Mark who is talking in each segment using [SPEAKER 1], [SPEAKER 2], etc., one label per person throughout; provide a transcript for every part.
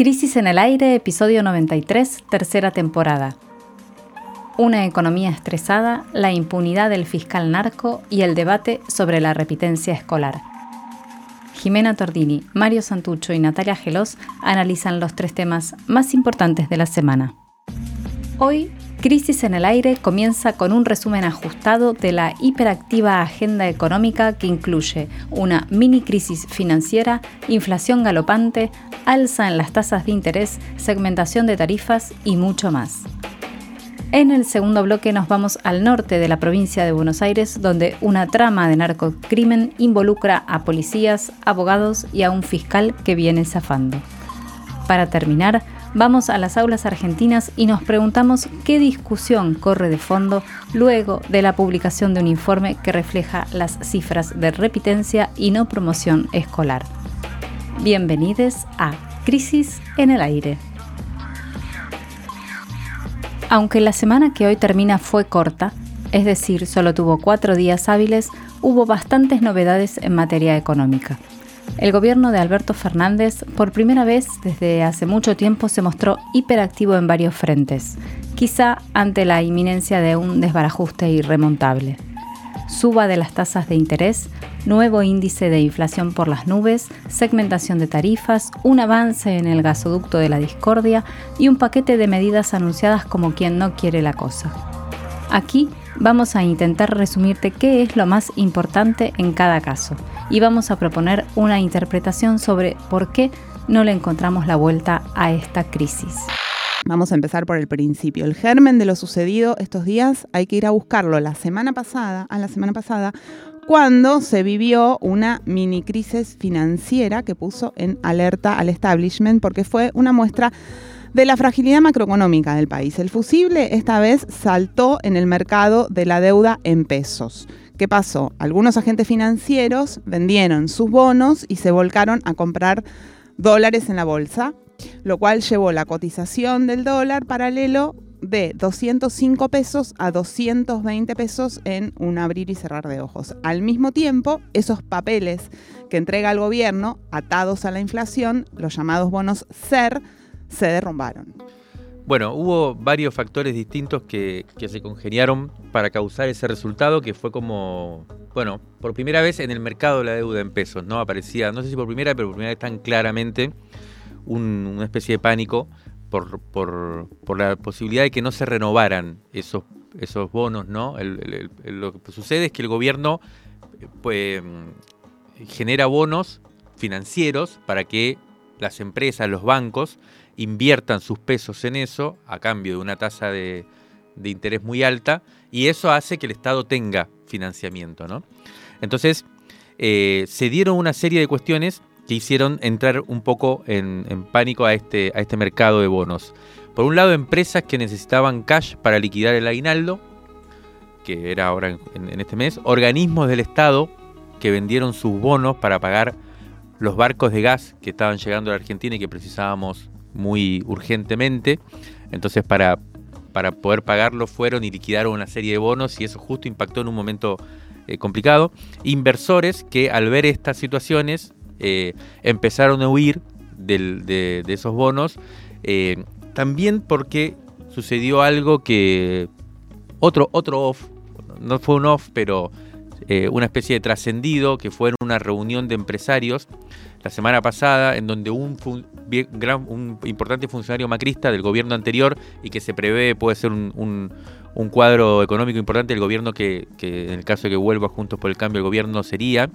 [SPEAKER 1] Crisis en el aire, episodio 93, tercera temporada. Una economía estresada, la impunidad del fiscal narco y el debate sobre la repitencia escolar. Jimena Tordini, Mario Santucho y Natalia Gelos analizan los tres temas más importantes de la semana. Hoy Crisis en el Aire comienza con un resumen ajustado de la hiperactiva agenda económica que incluye una mini crisis financiera, inflación galopante, alza en las tasas de interés, segmentación de tarifas y mucho más. En el segundo bloque nos vamos al norte de la provincia de Buenos Aires, donde una trama de narcocrimen involucra a policías, abogados y a un fiscal que viene zafando. Para terminar, vamos a las aulas argentinas y nos preguntamos qué discusión corre de fondo luego de la publicación de un informe que refleja las cifras de repitencia y no promoción escolar. Bienvenidos a Crisis en el Aire. Aunque la semana que hoy termina fue corta, es decir, solo tuvo cuatro días hábiles, hubo bastantes novedades en materia económica. El gobierno de Alberto Fernández por primera vez desde hace mucho tiempo se mostró hiperactivo en varios frentes, quizá ante la inminencia de un desbarajuste irremontable. Suba de las tasas de interés, nuevo índice de inflación por las nubes, segmentación de tarifas, un avance en el gasoducto de la discordia y un paquete de medidas anunciadas como quien no quiere la cosa. Aquí vamos a intentar resumirte qué es lo más importante en cada caso y vamos a proponer una interpretación sobre por qué no le encontramos la vuelta a esta crisis.
[SPEAKER 2] Vamos a empezar por el principio. El germen de lo sucedido estos días hay que ir a buscarlo la semana pasada, a la semana pasada, cuando se vivió una mini crisis financiera que puso en alerta al establishment porque fue una muestra de la fragilidad macroeconómica del país. El fusible esta vez saltó en el mercado de la deuda en pesos. ¿Qué pasó? Algunos agentes financieros vendieron sus bonos y se volcaron a comprar dólares en la bolsa, lo cual llevó la cotización del dólar paralelo de 205 pesos a 220 pesos en un abrir y cerrar de ojos. Al mismo tiempo, esos papeles que entrega el gobierno, atados a la inflación, los llamados bonos SER, se derrumbaron.
[SPEAKER 3] Bueno, hubo varios factores distintos que, se congeniaron para causar ese resultado que fue como, bueno, por primera vez en el mercado la deuda en pesos, ¿no? Aparecía, no sé si por primera, pero por primera vez tan claramente una especie de pánico por, por, la posibilidad de que no se renovaran esos, esos bonos, ¿no? lo que sucede es que el gobierno pues, genera bonos financieros para que las empresas, los bancos, inviertan sus pesos en eso a cambio de una tasa de, interés muy alta y eso hace que el Estado tenga financiamiento. ¿no? Entonces, eh, se dieron una serie de cuestiones que hicieron entrar un poco en, pánico a este, a este mercado de bonos. Por un lado, empresas que necesitaban cash para liquidar el aguinaldo, que era ahora en este mes, organismos del Estado que vendieron sus bonos para pagar los barcos de gas que estaban llegando a la Argentina y que precisábamos muy urgentemente. Entonces para, para poder pagarlo fueron y liquidaron una serie de bonos y eso justo impactó en un momento eh, complicado. Inversores que al ver estas situaciones eh, empezaron a huir de, esos bonos. Eh, también porque sucedió algo que otro, otro off, no fue un off, pero una especie de trascendido que fue en una reunión de empresarios la semana pasada, en donde un importante funcionario macrista del gobierno anterior y que se prevé puede ser un, cuadro económico importante del gobierno que, en el caso de que vuelva Juntos por el Cambio el gobierno sería,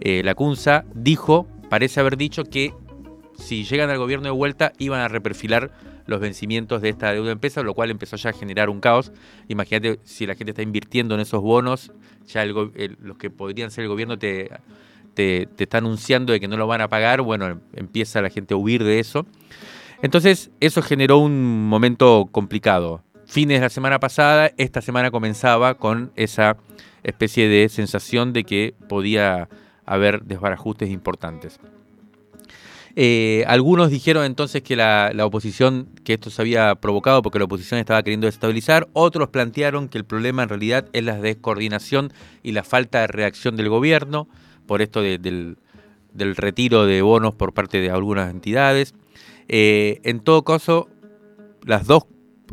[SPEAKER 3] eh, la CUNSA dijo, parece haber dicho que si llegan al gobierno de vuelta iban a reperfilar los vencimientos de esta deuda empresa, lo cual empezó ya a generar un caos. Imagínate si la gente está invirtiendo en esos bonos, ya los que podrían ser el gobierno te te, está anunciando de que no lo van a pagar, bueno, empieza la gente a huir de eso. Entonces, eso generó un momento complicado. Fines de la semana pasada, esta semana comenzaba con esa especie de sensación de que podía haber desbarajustes importantes. Eh, algunos dijeron entonces que la, oposición, que esto se había provocado porque la oposición estaba queriendo desestabilizar, otros plantearon que el problema en realidad es la descoordinación y la falta de reacción del gobierno por esto del, retiro de bonos por parte de algunas entidades. Eh, en todo caso, las dos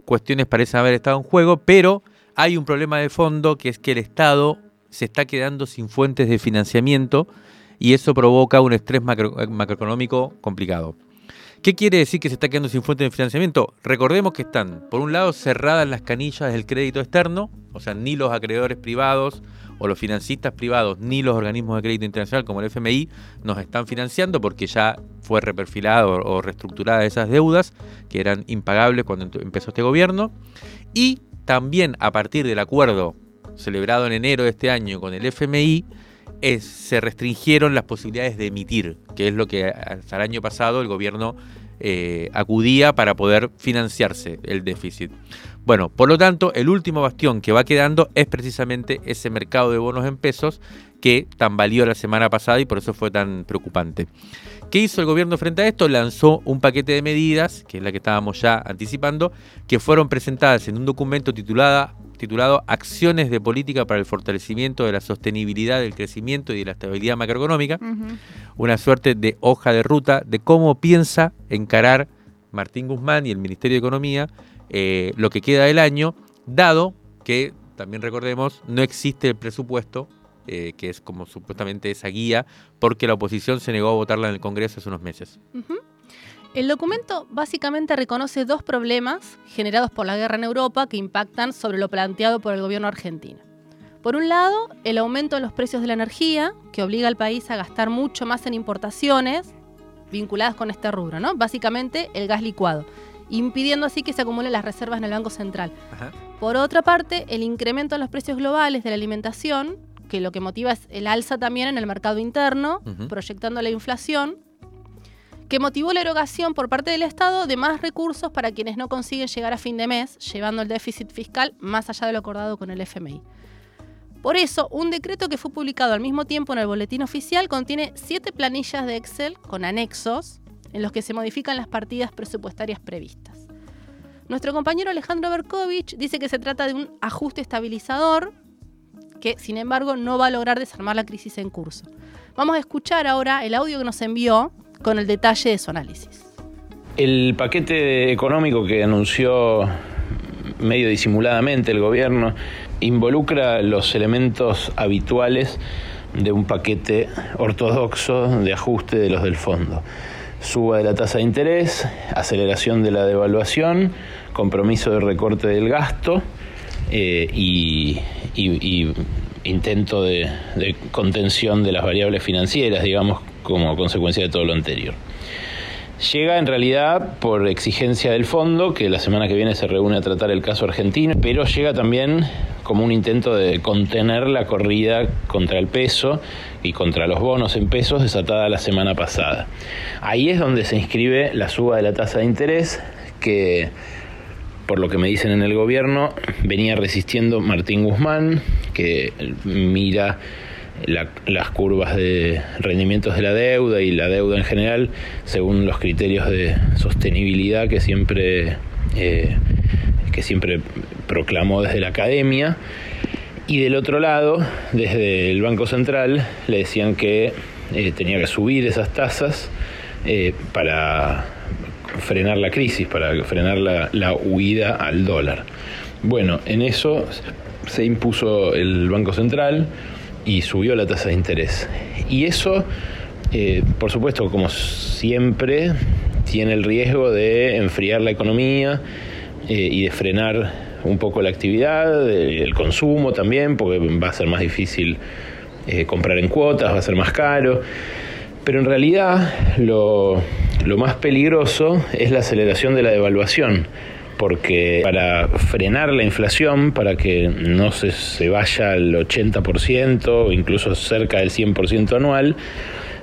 [SPEAKER 3] cuestiones parecen haber estado en juego, pero hay un problema de fondo que es que el Estado se está quedando sin fuentes de financiamiento y eso provoca un estrés macroeconómico complicado. ¿Qué quiere decir que se está quedando sin fuentes de financiamiento? Recordemos que están, por un lado, cerradas las canillas del crédito externo, o sea, ni los acreedores privados o los financistas privados, ni los organismos de crédito internacional como el FMI nos están financiando porque ya fue reperfilado o reestructurada esas deudas que eran impagables cuando empezó este gobierno. Y también a partir del acuerdo celebrado en enero de este año con el FMI, se restringieron las posibilidades de emitir, que es lo que hasta el año pasado el gobierno eh, acudía para poder financiarse el déficit. Bueno, por lo tanto, el último bastión que va quedando es precisamente ese mercado de bonos en pesos que tan valió la semana pasada y por eso fue tan preocupante. ¿Qué hizo el gobierno frente a esto? Lanzó un paquete de medidas, que es la que estábamos ya anticipando, que fueron presentadas en un documento titulada, titulado Acciones de Política para el Fortalecimiento de la Sostenibilidad del Crecimiento y de la Estabilidad Macroeconómica, una suerte de hoja de ruta de cómo piensa encarar Martín Guzmán y el Ministerio de Economía eh, lo que queda del año, dado que, también recordemos, no existe el presupuesto, eh, que es como supuestamente esa guía, porque la oposición se negó a votarla en el Congreso hace unos meses.
[SPEAKER 4] El documento básicamente reconoce dos problemas generados por la guerra en Europa que impactan sobre lo planteado por el gobierno argentino. Por un lado, el aumento de los precios de la energía, que obliga al país a gastar mucho más en importaciones vinculadas con este rubro, ¿no? Básicamente el gas licuado, impidiendo así que se acumulen las reservas en el Banco Central. Por otra parte, el incremento de los precios globales de la alimentación, que lo que motiva es el alza también en el mercado interno, proyectando la inflación, que motivó la erogación por parte del Estado de más recursos para quienes no consiguen llegar a fin de mes, llevando el déficit fiscal más allá de lo acordado con el FMI. Por eso, un decreto que fue publicado al mismo tiempo en el boletín oficial contiene siete planillas de Excel con anexos en los que se modifican las partidas presupuestarias previstas. Nuestro compañero Alejandro Berkovich dice que se trata de un ajuste estabilizador que, sin embargo, no va a lograr desarmar la crisis en curso. Vamos a escuchar ahora el audio que nos envió con el detalle de su análisis.
[SPEAKER 5] El paquete económico que anunció medio disimuladamente el gobierno involucra los elementos habituales de un paquete ortodoxo de ajuste de los del fondo suba de la tasa de interés, aceleración de la devaluación, compromiso de recorte del gasto eh, y, intento de, de, contención de las variables financieras, digamos, como consecuencia de todo lo anterior. Llega en realidad por exigencia del fondo, que la semana que viene se reúne a tratar el caso argentino, pero llega también como un intento de contener la corrida contra el peso y contra los bonos en pesos desatada la semana pasada. Ahí es donde se inscribe la suba de la tasa de interés que por lo que me dicen en el gobierno, venía resistiendo Martín Guzmán, que mira las curvas de rendimientos de la deuda y la deuda en general según los criterios de sostenibilidad que siempre, eh, que siempre proclamó desde la academia. Y del otro lado, desde el Banco Central, le decían que eh, tenía que subir esas tasas eh, para frenar la crisis, para frenar la, la huida al dólar. Bueno, en eso se impuso el Banco Central, y subió la tasa de interés. Y eso, eh, por supuesto, como siempre, tiene el riesgo de enfriar la economía eh, y de frenar un poco la actividad, el consumo también, porque va a ser más difícil eh, comprar en cuotas, va a ser más caro. Pero en realidad lo, lo más peligroso es la aceleración de la devaluación porque para frenar la inflación, para que no se, vaya al 80% o incluso cerca del 100% anual,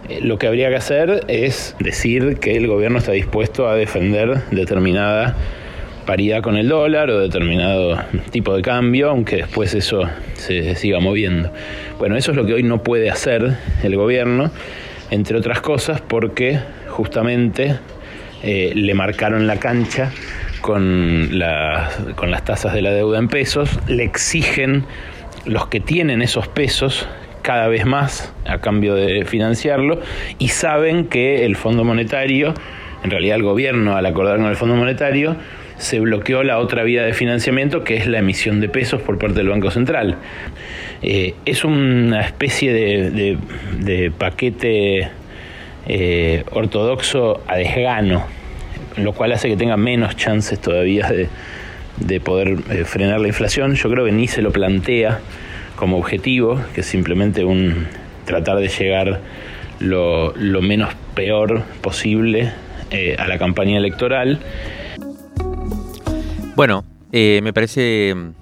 [SPEAKER 5] eh, lo que habría que hacer es decir que el gobierno está dispuesto a defender determinada paridad con el dólar o determinado tipo de cambio, aunque después eso se siga moviendo. Bueno, eso es lo que hoy no puede hacer el gobierno, entre otras cosas porque justamente eh, le marcaron la cancha con, con las tasas de la deuda en pesos, le exigen los que tienen esos pesos cada vez más a cambio de financiarlo y saben que el Fondo Monetario en realidad el gobierno al acordar con el Fondo Monetario se bloqueó la otra vía de financiamiento que es la emisión de pesos por parte del Banco Central. Eh, es una especie de, paquete eh, ortodoxo a desgano, lo cual hace que tenga menos chances todavía de, poder eh, frenar la inflación. Yo creo que ni se lo plantea como objetivo, que es simplemente un tratar de llegar lo, menos peor posible a la campaña electoral
[SPEAKER 3] bueno, eh, me parece mm,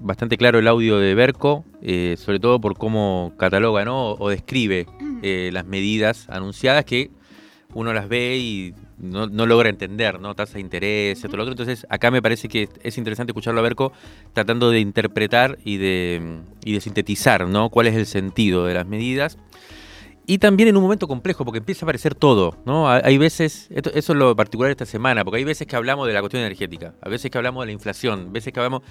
[SPEAKER 3] bastante claro el audio de Berco, eh, sobre todo por cómo cataloga o describe eh, las medidas anunciadas que uno las ve y no, logra entender, ¿no? Tasa de interés, esto, lo otro. Entonces, acá me parece que es interesante escucharlo a Berco tratando de interpretar y de, y de sintetizar, ¿no? Cuál es el sentido de las medidas. Y también en un momento complejo, porque empieza a aparecer todo, ¿no? Hay veces, eso es lo particular de esta semana, porque hay veces que hablamos de la cuestión energética, a veces que hablamos de la inflación, veces que hablamos...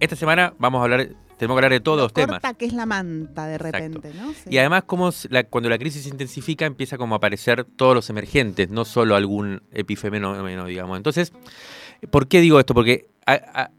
[SPEAKER 3] Esta semana vamos a hablar, tenemos que hablar de todos los temas.
[SPEAKER 2] que es la manta de repente, ¿no?
[SPEAKER 3] Y además, como cuando la crisis se intensifica, empieza como a aparecer todos los emergentes, no solo algún epifenómeno, digamos. Entonces, ¿por qué digo esto? Porque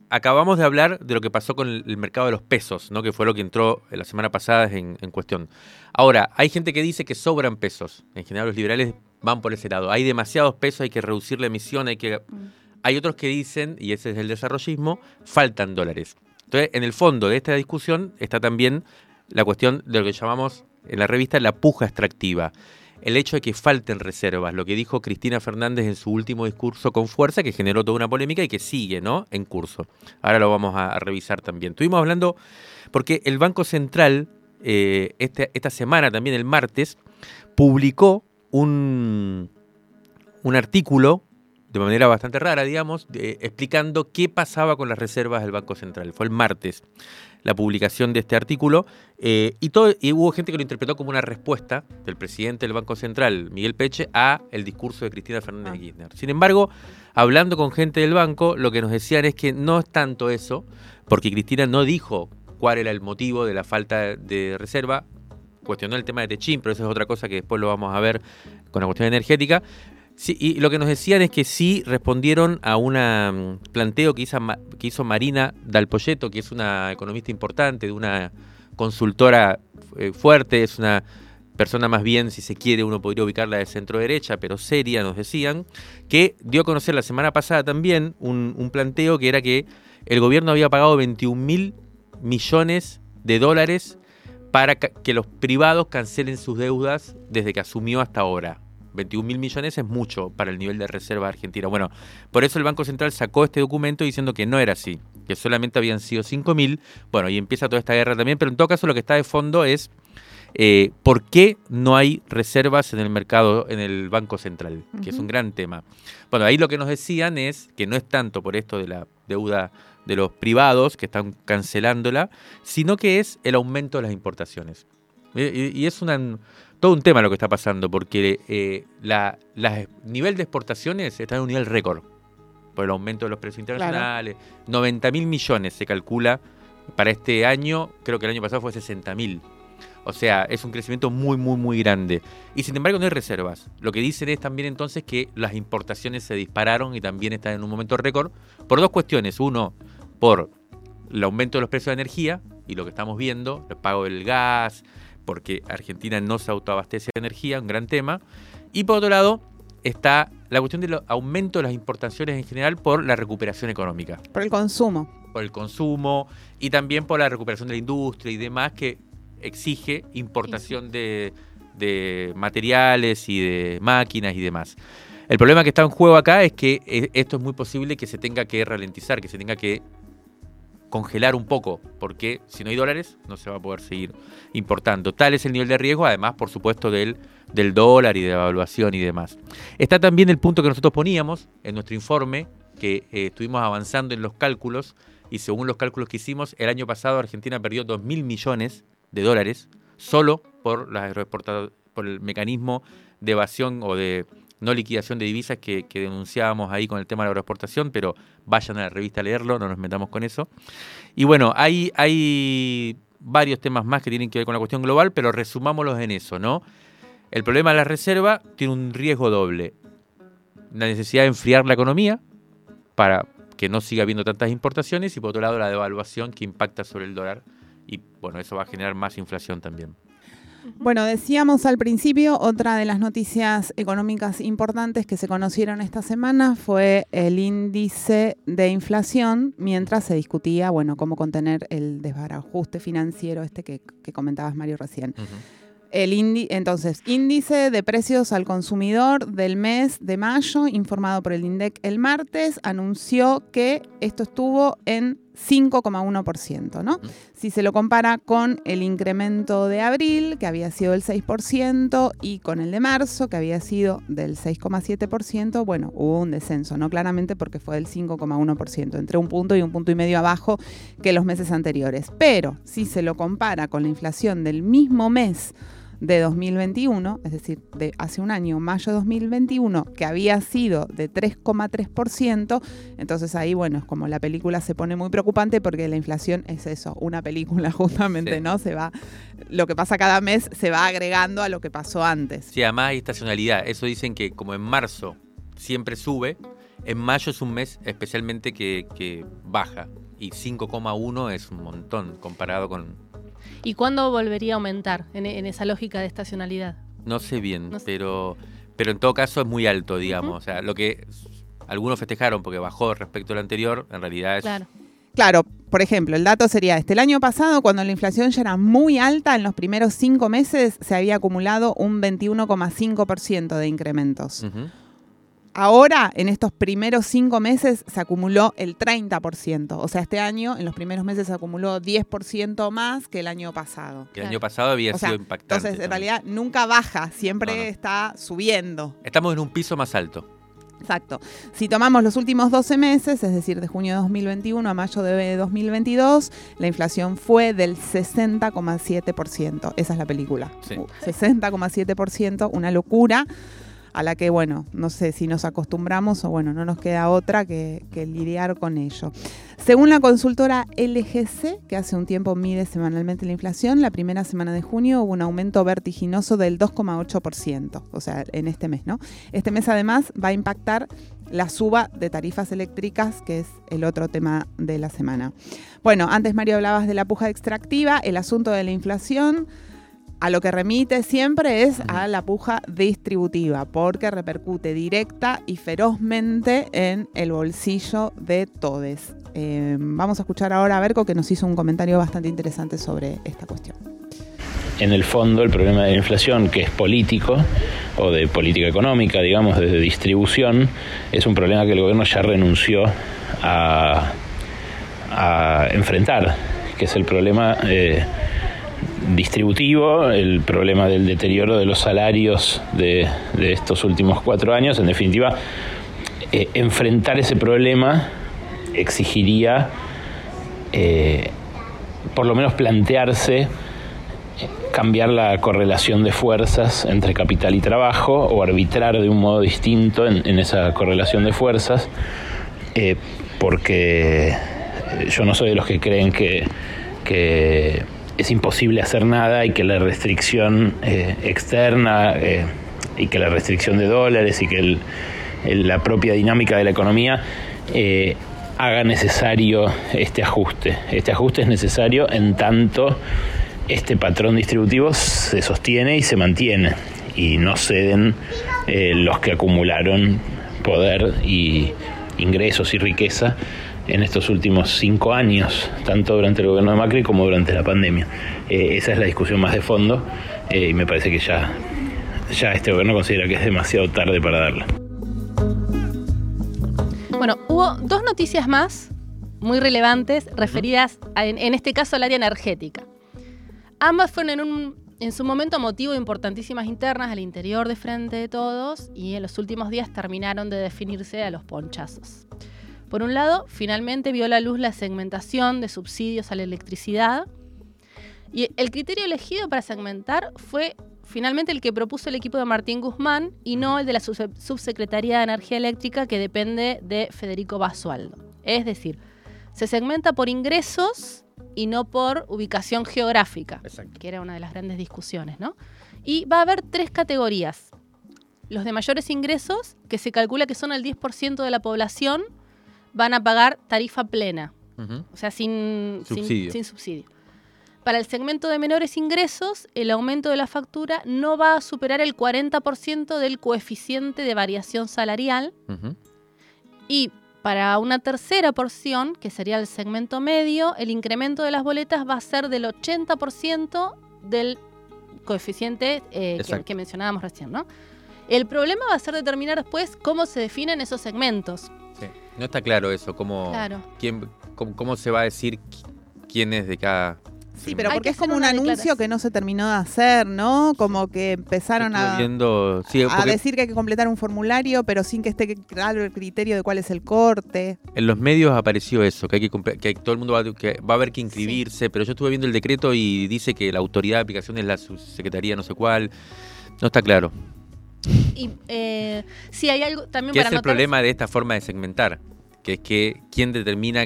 [SPEAKER 3] acabamos de hablar de lo que pasó con el, mercado de los pesos, ¿no? que fue lo que entró la semana pasada en, cuestión. Ahora, hay gente que dice que sobran pesos. En general, los liberales van por ese lado. Hay demasiados pesos, hay que reducir la emisión, hay que. Mm. Hay otros que dicen, y ese es el desarrollismo, faltan dólares. Entonces, en el fondo de esta discusión está también la cuestión de lo que llamamos en la revista la puja extractiva el hecho de que falten reservas, lo que dijo Cristina Fernández en su último discurso con fuerza, que generó toda una polémica y que sigue ¿no? en curso. Ahora lo vamos a, revisar también. Estuvimos hablando, porque el Banco Central, eh, este, esta semana, también el martes, publicó un, un artículo de manera bastante rara, digamos, explicando qué pasaba con las reservas del Banco Central. Fue el martes la publicación de este artículo eh, y, todo, y hubo gente que lo interpretó como una respuesta del presidente del Banco Central, Miguel Peche, a el discurso de Cristina Fernández de ah. Kirchner. Sin embargo, hablando con gente del banco, lo que nos decían es que no es tanto eso, porque Cristina no dijo cuál era el motivo de la falta de reserva, cuestionó el tema de Techín, pero eso es otra cosa que después lo vamos a ver con la cuestión energética, Sí, y lo que nos decían es que sí respondieron a un planteo que hizo, que hizo Marina Dalpolleto, que es una economista importante, de una consultora eh, fuerte, es una persona más bien, si se quiere, uno podría ubicarla de centro derecha, pero seria, nos decían, que dio a conocer la semana pasada también un, un planteo que era que el gobierno había pagado 21 mil millones de dólares para que los privados cancelen sus deudas desde que asumió hasta ahora. 21 mil millones es mucho para el nivel de reserva argentina. Bueno, por eso el Banco Central sacó este documento diciendo que no era así, que solamente habían sido 5 mil. Bueno, y empieza toda esta guerra también, pero en todo caso lo que está de fondo es eh, por qué no hay reservas en el mercado, en el Banco Central, que es un gran tema. Bueno, ahí lo que nos decían es que no es tanto por esto de la deuda de los privados que están cancelándola, sino que es el aumento de las importaciones. Y, es una, todo un tema lo que está pasando, porque eh, la, nivel de exportaciones está en un nivel récord por el aumento de los precios internacionales. 90 mil millones se calcula para este año, creo que el año pasado fue 60 mil. O sea, es un crecimiento muy, muy, muy grande. Y sin embargo no hay reservas. Lo que dicen es también entonces que las importaciones se dispararon y también están en un momento récord por dos cuestiones. Uno, por el aumento de los precios de energía y lo que estamos viendo, el pago del gas, porque Argentina no se autoabastece de energía, un gran tema. Y por otro lado está la cuestión del aumento de las importaciones en general por la recuperación económica.
[SPEAKER 2] Por el consumo.
[SPEAKER 3] Por el consumo y también por la recuperación de la industria y demás que exige importación de, de materiales y de máquinas y demás. El problema que está en juego acá es que eh, esto es muy posible que se tenga que ralentizar, que se tenga que congelar un poco, porque si no hay dólares no se va a poder seguir importando. Tal es el nivel de riesgo, además, por supuesto, del, del dólar y de la evaluación y demás. Está también el punto que nosotros poníamos en nuestro informe, que eh, estuvimos avanzando en los cálculos, y según los cálculos que hicimos, el año pasado Argentina perdió 2 mil millones de dólares solo por, las por el mecanismo de evasión o de no liquidación de divisas que, denunciábamos ahí con el tema de la agroexportación, pero vayan a la revista a leerlo, no nos metamos con eso. Y bueno, hay, varios temas más que tienen que ver con la cuestión global, pero resumámoslos en eso, ¿no? El problema de la reserva tiene un riesgo doble. la necesidad de enfriar la economía para que no siga habiendo tantas importaciones y por otro lado la devaluación que impacta sobre el dólar y bueno, eso va a generar más inflación también.
[SPEAKER 2] Bueno, decíamos al principio, otra de las noticias económicas importantes que se conocieron esta semana fue el índice de inflación, mientras se discutía, bueno, cómo contener el desbarajuste financiero este que, comentabas, Mario, recién. El entonces, índice de precios al consumidor del mes de mayo, informado por el INDEC el martes, anunció que esto estuvo en 5,1%, ¿no? Si se lo compara con el incremento de abril, que había sido del 6%, y con el de marzo, que había sido del 6,7%, bueno, hubo un descenso, ¿no? Claramente porque fue del 5,1%, entre un punto y un punto y medio abajo que los meses anteriores. Pero si se lo compara con la inflación del mismo mes, de 2021, es decir, de hace un año, mayo de 2021, que había sido de 3,3%, entonces ahí, bueno, es como la película se pone muy preocupante porque la inflación es eso, una película justamente, ¿no? Se va, lo que pasa cada mes se va agregando a lo que pasó antes.
[SPEAKER 3] Sí, además hay estacionalidad, eso dicen que como en marzo siempre sube, en mayo es un mes especialmente que, que baja y 5,1 es un montón comparado con
[SPEAKER 4] ¿Y cuándo volvería a aumentar en, esa lógica de estacionalidad?
[SPEAKER 3] No sé bien, Pero, pero en todo caso es muy alto, digamos. O sea, lo que algunos festejaron porque bajó respecto al anterior, en realidad es...
[SPEAKER 2] Claro. Claro, por ejemplo, el dato sería este. El año pasado, cuando la inflación ya era muy alta, en los primeros cinco meses se había acumulado un 21,5% de incrementos. Ahora, en estos primeros cinco meses, se acumuló el 30%. O sea, este año, en los primeros meses, se acumuló 10% más que el año pasado.
[SPEAKER 3] Que el año pasado había sido impactante.
[SPEAKER 2] Entonces, en realidad, nunca baja, siempre está subiendo.
[SPEAKER 3] Estamos en un piso más alto.
[SPEAKER 2] Exacto. Si tomamos los últimos 12 meses, es decir, de junio de 2021 a mayo de 2022, la inflación fue del 60,7%. Esa es la película. 60,7%, una locura a la que, bueno, no sé si nos acostumbramos o, bueno, no nos queda otra que, lidiar con ello. Según la consultora LGC, que hace un tiempo mide semanalmente la inflación, la primera semana de junio hubo un aumento vertiginoso del 2,8%, o sea, en este mes, ¿no? Este mes además va a impactar la suba de tarifas eléctricas, que es el otro tema de la semana. Bueno, antes Mario hablabas de la puja extractiva, el asunto de la inflación a lo que remite siempre es a la puja distributiva, porque repercute directa y ferozmente en el bolsillo de todos. Eh, vamos a escuchar ahora a Berco que nos hizo un comentario bastante interesante sobre esta cuestión.
[SPEAKER 5] En el fondo, el problema de la inflación, que es político o de política económica, digamos, de distribución, es un problema que el gobierno ya renunció a, enfrentar, que es el problema eh, distributivo, el problema del deterioro de los salarios de, estos últimos cuatro años. En definitiva, eh, enfrentar ese problema exigiría eh, por lo menos plantearse eh, cambiar la correlación de fuerzas entre capital y trabajo o arbitrar de un modo distinto en, esa correlación de fuerzas, porque yo no soy de los que creen que es imposible hacer nada y que la restricción eh, externa eh, y que la restricción de dólares y que la propia dinámica de la economía eh, haga necesario este ajuste. Este ajuste es necesario en tanto este patrón distributivo se sostiene y se mantiene y no ceden los que acumularon poder y ingresos y riqueza en estos últimos cinco años, tanto durante el gobierno de Macri como durante la pandemia. Eh, esa es la discusión más de fondo eh, y me parece que ya, este gobierno considera que es demasiado tarde para darla.
[SPEAKER 4] Bueno, hubo dos noticias más muy relevantes referidas en, este caso al área energética. Ambas fueron en, un, en su momento motivo de importantísimas internas al interior de Frente de Todos y en los últimos días terminaron de definirse a los ponchazos. Por un lado, finalmente vio la luz la segmentación de subsidios a la electricidad. Y el criterio elegido para segmentar fue finalmente el que propuso el equipo de Martín Guzmán y no el de la Subsecretaría de Energía Eléctrica que depende de Federico Basualdo. Es decir, se segmenta por ingresos y no por ubicación geográfica, que era una de las grandes discusiones, ¿no? Y va a haber tres categorías. los de mayores ingresos, que se calcula que son el 10% de la población, van a pagar tarifa plena, o sea, sin
[SPEAKER 3] Subsidio.
[SPEAKER 4] sin subsidio. Para el segmento de menores ingresos, el aumento de la factura no va a superar el 40% del coeficiente de variación salarial y para una tercera porción, que sería el segmento medio, el incremento de las boletas va a ser del 80% del coeficiente eh, que, que mencionábamos recién, ¿no? El problema va a ser determinar después cómo se definen esos segmentos.
[SPEAKER 3] No está claro eso, cómo,
[SPEAKER 4] Claro.
[SPEAKER 3] quién, cómo, cómo se va a decir qui- quién es de cada.
[SPEAKER 2] Sí, pero porque
[SPEAKER 4] que
[SPEAKER 2] es como un anuncio que no se terminó de hacer, ¿no? Como que empezaron a,
[SPEAKER 3] viendo, sí,
[SPEAKER 2] a decir que hay que completar un formulario, pero sin que esté claro el criterio de cuál es el corte.
[SPEAKER 3] en los medios apareció eso, que hay que, que todo el mundo va, que va a haber que inscribirse, pero yo estuve viendo el decreto y dice que la autoridad de aplicación es la subsecretaría no sé cuál. No está claro.
[SPEAKER 4] Y eh, sí, hay algo también
[SPEAKER 3] ¿Qué
[SPEAKER 4] para
[SPEAKER 3] es el problema de esta forma de segmentar? Que es que quién determina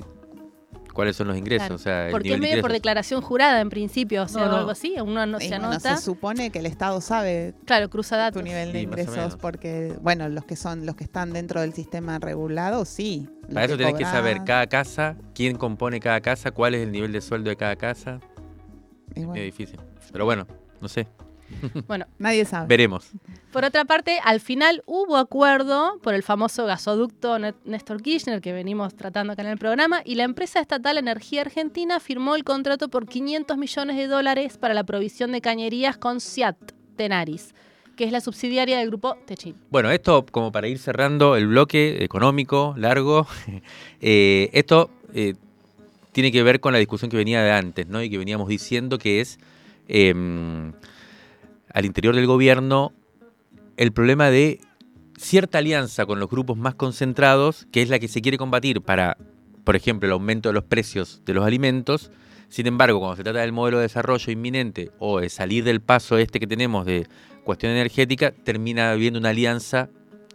[SPEAKER 3] cuáles son los ingresos,
[SPEAKER 4] Claro,
[SPEAKER 3] o sea, el
[SPEAKER 4] Porque
[SPEAKER 3] nivel
[SPEAKER 4] es
[SPEAKER 3] de
[SPEAKER 4] medio por declaración jurada en principio, o sea,
[SPEAKER 3] No,
[SPEAKER 4] o
[SPEAKER 3] no.
[SPEAKER 4] algo así, uno no se
[SPEAKER 2] bueno,
[SPEAKER 4] anota.
[SPEAKER 2] se supone que el Estado sabe
[SPEAKER 4] Claro, cruza datos.
[SPEAKER 2] tu nivel de
[SPEAKER 3] Sí,
[SPEAKER 2] ingresos porque, bueno, los que son los que están dentro del sistema regulado, sí.
[SPEAKER 3] Para eso tenés que saber cada casa, quién compone cada casa, cuál es el nivel de sueldo de cada casa.
[SPEAKER 2] y bueno,
[SPEAKER 3] Es difícil. Pero bueno, no sé.
[SPEAKER 4] Bueno,
[SPEAKER 2] nadie sabe.
[SPEAKER 3] Veremos.
[SPEAKER 4] Por otra parte, al final hubo acuerdo por el famoso gasoducto Néstor Kirchner que venimos tratando acá en el programa y la empresa estatal Energía Argentina firmó el contrato por 500 millones de dólares para la provisión de cañerías con SIAT Tenaris, que es la subsidiaria del grupo Techin.
[SPEAKER 3] Bueno, esto como para ir cerrando el bloque económico largo, eh, esto eh, tiene que ver con la discusión que venía de antes, ¿no? Y que veníamos diciendo que es eh, al interior del gobierno el problema de cierta alianza con los grupos más concentrados, que es la que se quiere combatir para, por ejemplo, el aumento de los precios de los alimentos. Sin embargo, cuando se trata del modelo de desarrollo inminente o de salir del paso este que tenemos de cuestión energética, termina habiendo una alianza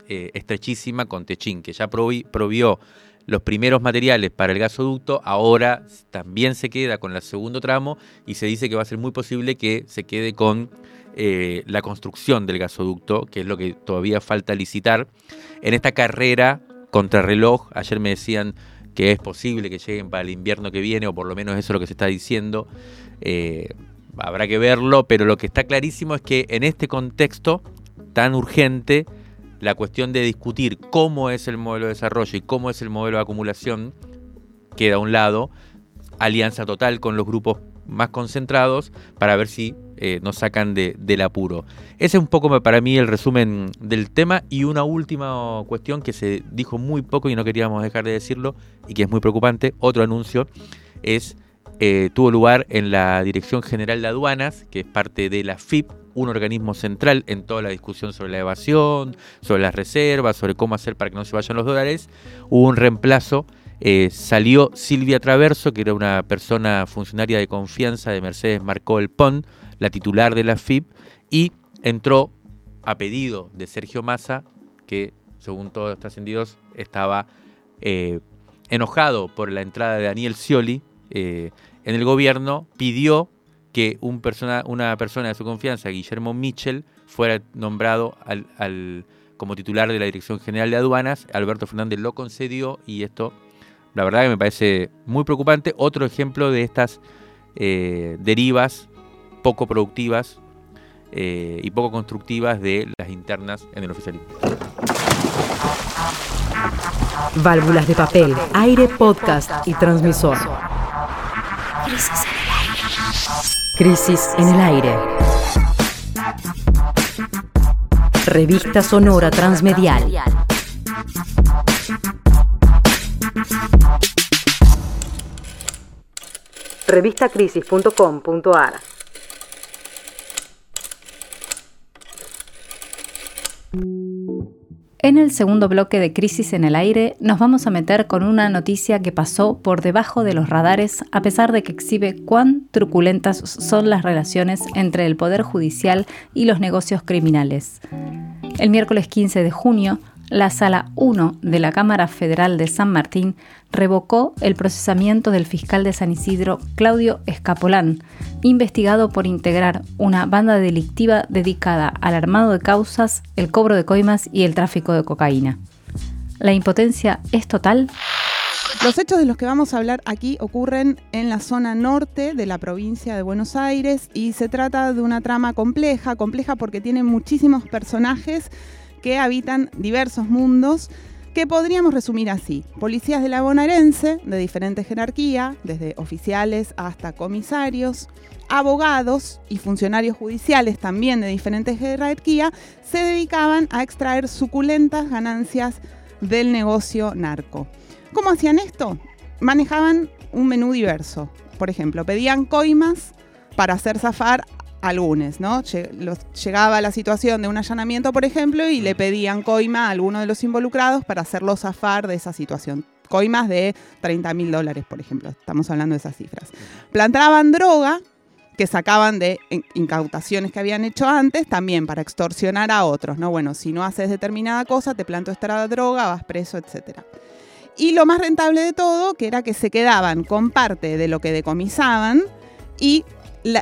[SPEAKER 3] eh, estrechísima con Techín, que ya provi- provió los primeros materiales para el gasoducto, ahora también se queda con el segundo tramo y se dice que va a ser muy posible que se quede con eh, la construcción del gasoducto, que es lo que todavía falta licitar. En esta carrera contrarreloj, ayer me decían que es posible que lleguen para el invierno que viene, o por lo menos eso es lo que se está diciendo. Eh, habrá que verlo, pero lo que está clarísimo es que en este contexto tan urgente, la cuestión de discutir cómo es el modelo de desarrollo y cómo es el modelo de acumulación queda a un lado, alianza total con los grupos más concentrados para ver si eh, nos sacan de- del apuro. Ese es un poco para mí el resumen del tema y una última cuestión que se dijo muy poco y no queríamos dejar de decirlo y que es muy preocupante, otro anuncio, es eh, tuvo lugar en la Dirección General de Aduanas, que es parte de la FIP, un organismo central en toda la discusión sobre la evasión, sobre las reservas, sobre cómo hacer para que no se vayan los dólares. Hubo un reemplazo, eh, salió Silvia Traverso, que era una persona funcionaria de confianza de Mercedes Marcó el PON, la titular de la FIP, y entró a pedido de Sergio Massa, que según todos los trascendidos estaba eh, enojado por la entrada de Daniel Scioli eh, en el gobierno, pidió que un persona, una persona de su confianza, Guillermo Mitchell, fuera nombrado al, al- como titular de la Dirección General de Aduanas. Alberto Fernández lo concedió y esto, la verdad que me parece muy preocupante. Otro ejemplo de estas eh, derivas poco productivas eh, y poco constructivas de las internas en el oficialismo.
[SPEAKER 6] Válvulas de papel, aire, podcast y transmisor. Crisis en el aire. Revista sonora transmedial. Revistacrisis.com.ar
[SPEAKER 1] En el segundo bloque de Crisis en el Aire nos vamos a meter con una noticia que pasó por debajo de los radares a pesar de que exhibe cuán truculentas son las relaciones entre el Poder Judicial y los negocios criminales. El miércoles 15 de junio, la Sala 1 de la Cámara Federal de San Martín revocó el procesamiento del fiscal de San Isidro, Claudio Escapolán, investigado por integrar una banda delictiva dedicada al armado de causas, el cobro de coimas y el tráfico de cocaína. La impotencia es total
[SPEAKER 2] los hechos de los que vamos a hablar aquí ocurren en la zona norte de la provincia de Buenos Aires y se trata de una trama compleja, compleja porque tiene muchísimos personajes que habitan diversos mundos que podríamos resumir así. Policías de la bonaerense, de diferente jerarquía, desde oficiales hasta comisarios, abogados y funcionarios judiciales también de diferentes jerarquía, se dedicaban a extraer suculentas ganancias del negocio narco. ¿Cómo hacían esto? Manejaban un menú diverso. Por ejemplo, pedían coimas para hacer zafar algunos, ¿no? Llegaba la situación de un allanamiento, por ejemplo, y le pedían coima a alguno de los involucrados para hacerlo zafar de esa situación. Coimas de 30 mil dólares, por ejemplo. Estamos hablando de esas cifras. Plantaban droga que sacaban de incautaciones que habían hecho antes, también para extorsionar a otros, ¿no? Bueno, si no haces determinada cosa, te planto esta droga, vas preso, etcétera. Y lo más rentable de todo, que era que se quedaban con parte de lo que decomisaban y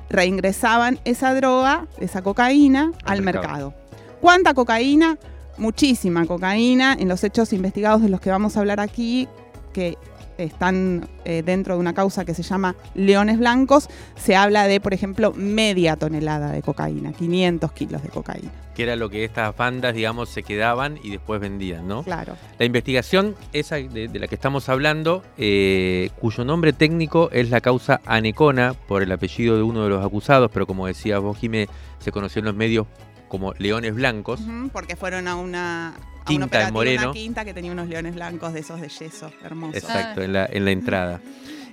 [SPEAKER 2] reingresaban esa droga, esa cocaína, al, mercado. ¿Cuánta cocaína? Muchísima cocaína. En los hechos investigados de los que vamos a hablar aquí, que están eh, dentro de una causa que se llama Leones Blancos, se habla de, por ejemplo, media tonelada de cocaína, 500 kilos de cocaína.
[SPEAKER 3] Que era lo que estas bandas, digamos, se quedaban y después vendían, ¿no?
[SPEAKER 2] Claro.
[SPEAKER 3] La investigación, esa de, la que estamos hablando, eh, cuyo nombre técnico es la causa Anecona, por el apellido de uno de los acusados, pero como decía vos, Jimé, se conoció en los medios como Leones Blancos.
[SPEAKER 2] porque fueron a una,
[SPEAKER 3] quinta Moreno.
[SPEAKER 2] Una quinta que tenía unos leones blancos de esos de yeso, hermosos.
[SPEAKER 3] Exacto, en, la, en la entrada.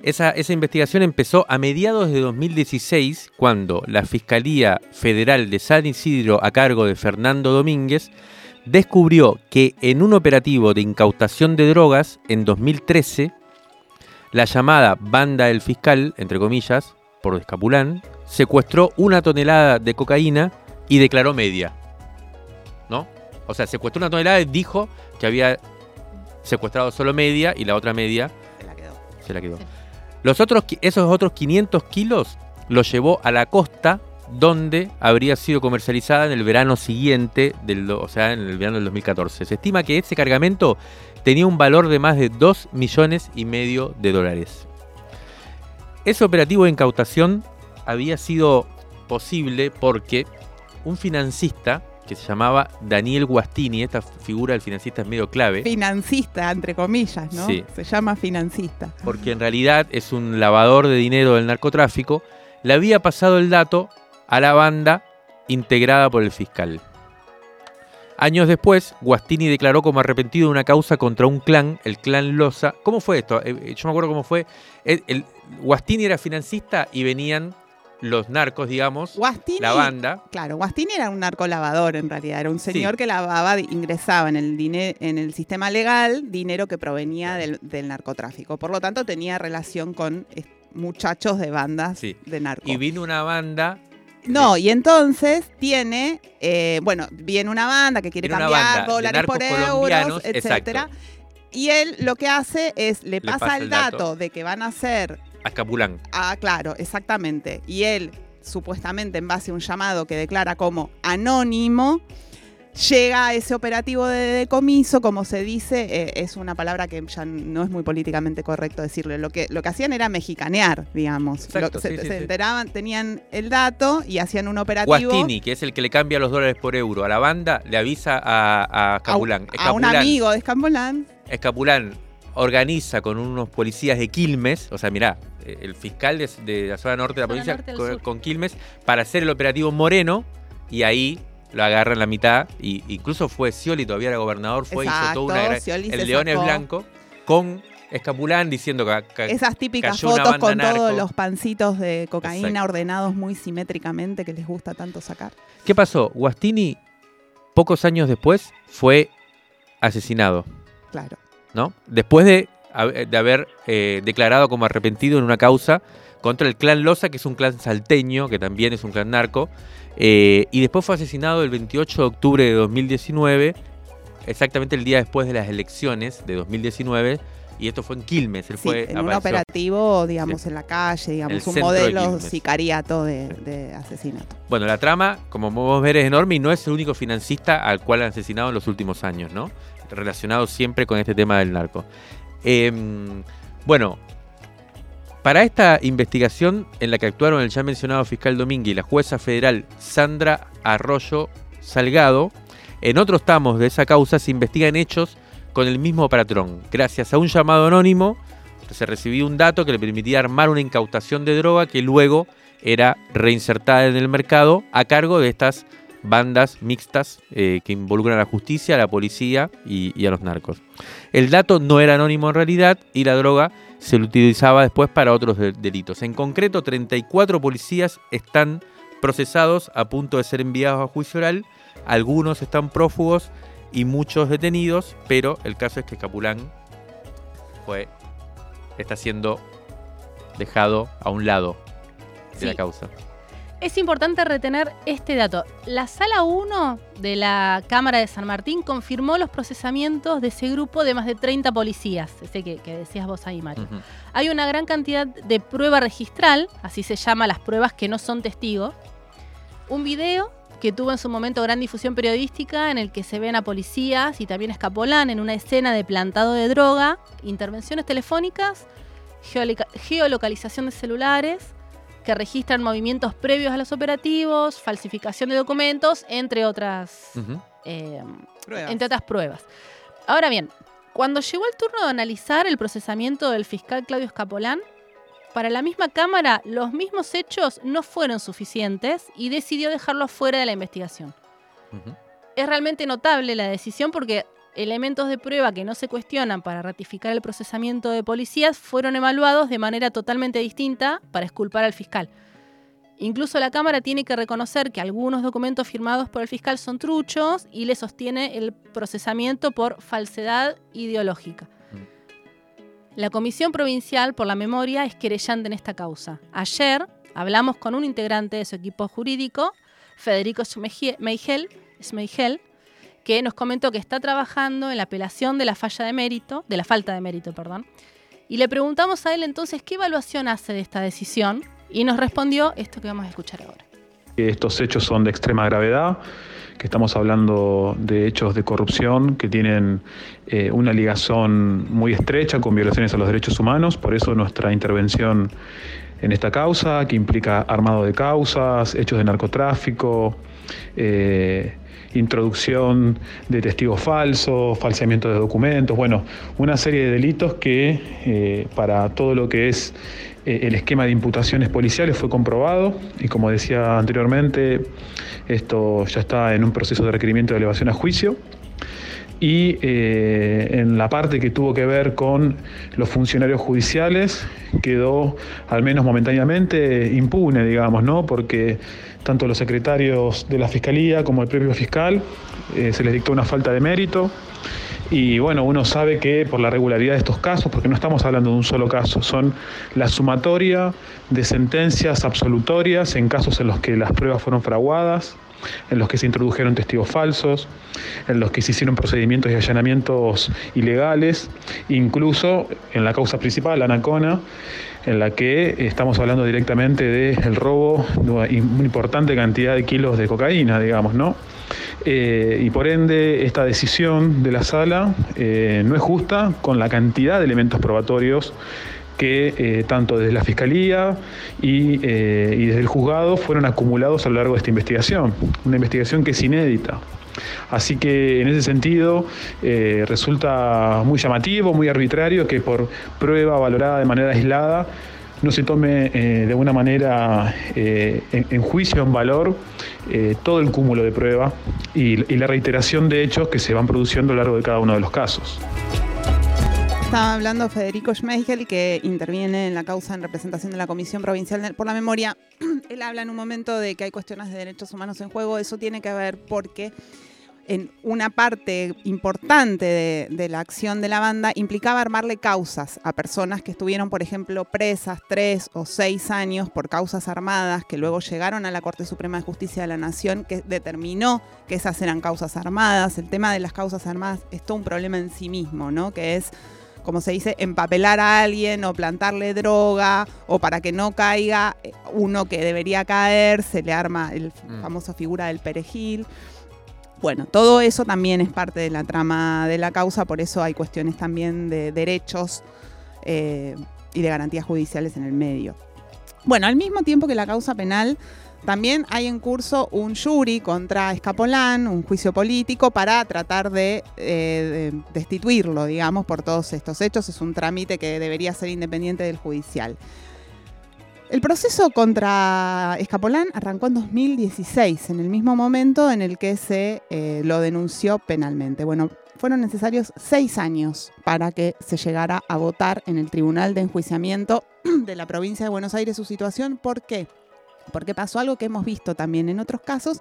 [SPEAKER 3] Esa, esa, investigación empezó a mediados de 2016, cuando la Fiscalía Federal de San Isidro, a cargo de Fernando Domínguez, descubrió que en un operativo de incautación de drogas en 2013, la llamada Banda del Fiscal, entre comillas, por Escapulán, secuestró una tonelada de cocaína y declaró media. ¿No? O sea, secuestró una tonelada y dijo que había secuestrado solo media y la otra media
[SPEAKER 2] se la quedó.
[SPEAKER 3] Se la quedó. Los otros, esos otros 500 kilos los llevó a la costa donde habría sido comercializada en el verano siguiente, del, o sea, en el verano del 2014. Se estima que ese cargamento tenía un valor de más de 2 millones y medio de dólares. Ese operativo de incautación había sido posible porque un financista que se llamaba Daniel Guastini, esta figura del financista es medio clave.
[SPEAKER 2] Financista, entre comillas, ¿no? Sí. Se llama financista.
[SPEAKER 3] Porque en realidad es un lavador de dinero del narcotráfico. Le había pasado el dato a la banda integrada por el fiscal. Años después, Guastini declaró como arrepentido de una causa contra un clan, el clan Loza. ¿Cómo fue esto? Eh, eh, yo me acuerdo cómo fue. El, Guastini era financista y venían los narcos, digamos, la banda.
[SPEAKER 2] Claro, Guastini era un narcolavador en realidad, era un señor que lavaba, ingresaba en el, en el sistema legal dinero que provenía del, narcotráfico. Por lo tanto, tenía relación con muchachos de bandas de narcos.
[SPEAKER 3] Y vino una banda
[SPEAKER 2] no, y entonces tiene, eh, bueno, viene una banda que quiere cambiar dólares por euros, etcétera. Y él lo que hace es, le, pasa, el dato, de que van a ser
[SPEAKER 3] a Escapulán.
[SPEAKER 2] Ah, claro, exactamente. Y él, supuestamente en base a un llamado que declara como anónimo, llega a ese operativo de decomiso, como se dice, eh, es una palabra que ya no es muy políticamente correcto decirle. Lo que, lo que hacían era mexicanear, digamos. se, enteraban, tenían el dato y hacían un operativo.
[SPEAKER 3] Guastini, que es el que le cambia los dólares por euro a la banda, le avisa a, a Escapulán.
[SPEAKER 2] A, un amigo de Escapulán.
[SPEAKER 3] Escapulán organiza con unos policías de Quilmes, o sea, mirá, el fiscal de, la zona norte de la provincia con, Quilmes para hacer el operativo Moreno y ahí lo agarran la mitad y incluso fue Scioli todavía era gobernador fue hizo toda una el León es blanco con Escapulán diciendo que,
[SPEAKER 2] esas típicas fotos con todos los pancitos de cocaína ordenados muy simétricamente que les gusta tanto sacar.
[SPEAKER 3] ¿Qué pasó? Guastini pocos años después fue asesinado.
[SPEAKER 2] Claro.
[SPEAKER 3] ¿No? Después de de haber eh, declarado como arrepentido en una causa contra el clan Loza, que es un clan salteño, que también es un clan narco, eh, y después fue asesinado el 28 de octubre de 2019 exactamente el día después de las elecciones de 2019 y esto fue en Quilmes. Él
[SPEAKER 2] Sí,
[SPEAKER 3] fue,
[SPEAKER 2] en un operativo, digamos, en la calle, digamos, un
[SPEAKER 3] de
[SPEAKER 2] modelo sicariato de, de asesinato.
[SPEAKER 3] Bueno, la trama, como podemos ver, es enorme y no es el único financista al cual han asesinado en los últimos años, ¿no? Relacionado siempre con este tema del narco. Em, bueno, para esta investigación en la que actuaron el ya mencionado fiscal Domínguez y la jueza federal Sandra Arroyo Salgado, en otros tramos de esa causa se investigan hechos con el mismo patrón. Gracias a un llamado anónimo, se recibió un dato que le permitía armar una incautación de droga que luego era reinsertada en el mercado a cargo de estas bandas mixtas eh, que involucran a la justicia, a la policía y, y a los narcos. El dato no era anónimo en realidad y la droga se lo utilizaba después para otros de- delitos. En concreto, 34 policías están procesados a punto de ser enviados a juicio oral, algunos están prófugos y muchos detenidos, pero el caso es que Capulán fue, está siendo dejado a un lado de la causa.
[SPEAKER 4] Es importante retener este dato. La sala 1 de la Cámara de San Martín confirmó los procesamientos de ese grupo de más de 30 policías, ese que, que decías vos ahí, Mario. Hay una gran cantidad de prueba registral, así se llama las pruebas que no son testigos. Un video que tuvo en su momento gran difusión periodística en el que se ven a policías y también Escapolán en una escena de plantado de droga, intervenciones telefónicas, geolocalización de celulares que registran movimientos previos a los operativos, falsificación de documentos, entre otras eh,
[SPEAKER 2] Pruebas.
[SPEAKER 4] entre otras pruebas. Ahora bien, cuando llegó el turno de analizar el procesamiento del fiscal Claudio Escapolán, para la misma Cámara los mismos hechos no fueron suficientes y decidió dejarlo fuera de la investigación. Es realmente notable la decisión porque elementos de prueba que no se cuestionan para ratificar el procesamiento de policías fueron evaluados de manera totalmente distinta para esculpar al fiscal. Incluso la Cámara tiene que reconocer que algunos documentos firmados por el fiscal son truchos y le sostiene el procesamiento por falsedad ideológica. La Comisión Provincial por la Memoria es querellante en esta causa. Ayer hablamos con un integrante de su equipo jurídico, Federico Schmeige- Meigel, Schmeigel, que nos comentó que está trabajando en la apelación de la falla de mérito, de la falta de mérito, perdón. Y le preguntamos a él entonces qué evaluación hace de esta decisión y nos respondió esto que vamos a escuchar ahora.
[SPEAKER 7] estos hechos son de extrema gravedad, que estamos hablando de hechos de corrupción que tienen eh, una ligación muy estrecha con violaciones a los derechos humanos, por eso nuestra intervención en esta causa, que implica armado de causas, hechos de narcotráfico, eh, introducción de testigos falsos, falseamiento de documentos, bueno, una serie de delitos que eh, para todo lo que es eh, el esquema de imputaciones policiales fue comprobado. Y como decía anteriormente, esto ya está en un proceso de requerimiento de elevación a juicio y eh, en la parte que tuvo que ver con los funcionarios judiciales quedó al menos momentáneamente impune, digamos, ¿no? Porque tanto los secretarios de la Fiscalía como el propio fiscal eh, se les dictó una falta de mérito. Y bueno, uno sabe que por la regularidad de estos casos, porque no estamos hablando de un solo caso, son la sumatoria de sentencias absolutorias en casos en los que las pruebas fueron fraguadas, en los que se introdujeron testigos falsos, en los que se hicieron procedimientos y allanamientos ilegales, incluso en la causa principal, Anacona, en la que estamos hablando directamente del robo de una importante cantidad de kilos de cocaína, digamos, ¿no? Eh, y por ende, esta decisión de la sala eh, no es justa con la cantidad de elementos probatorios que eh, tanto desde la Fiscalía y, eh, y desde el juzgado fueron acumulados a lo largo de esta investigación. Una investigación que es inédita. Así que en ese sentido eh, resulta muy llamativo, muy arbitrario que por prueba valorada de manera aislada no se tome de una manera en, juicio, en valor, todo el cúmulo de prueba y la reiteración de hechos que se van produciendo a lo largo de cada uno de los casos.
[SPEAKER 2] Estaba hablando Federico Schmeigel, que interviene en la causa en representación de la Comisión Provincial por la Memoria. Él habla en un momento de que hay cuestiones de derechos humanos en juego. Eso tiene que ver porque en una parte importante de, de, la acción de la banda implicaba armarle causas a personas que estuvieron, por ejemplo, presas tres o seis años por causas armadas, que luego llegaron a la Corte Suprema de Justicia de la Nación, que determinó que esas eran causas armadas. El tema de las causas armadas es todo un problema en sí mismo, ¿no? Que es como se dice, empapelar a alguien o plantarle droga o para que no caiga uno que debería caer, se le arma el
[SPEAKER 3] Mm.
[SPEAKER 2] famoso figura del perejil. Bueno, todo eso también es parte de la trama de la causa, por eso hay cuestiones también de derechos eh, y de garantías judiciales en el medio. Bueno, al mismo tiempo que la causa penal, también hay en curso un jury contra Escapolán, un juicio político para tratar de, eh, de destituirlo, digamos, por todos estos hechos. Es un trámite que debería ser independiente del judicial. El proceso contra Escapolán arrancó en 2016, en el mismo momento en el que se eh, lo denunció penalmente. Bueno, fueron necesarios seis años para que se llegara a votar en el Tribunal de Enjuiciamiento de la provincia de Buenos Aires su situación. ¿Por qué? Porque pasó algo que hemos visto también en otros casos,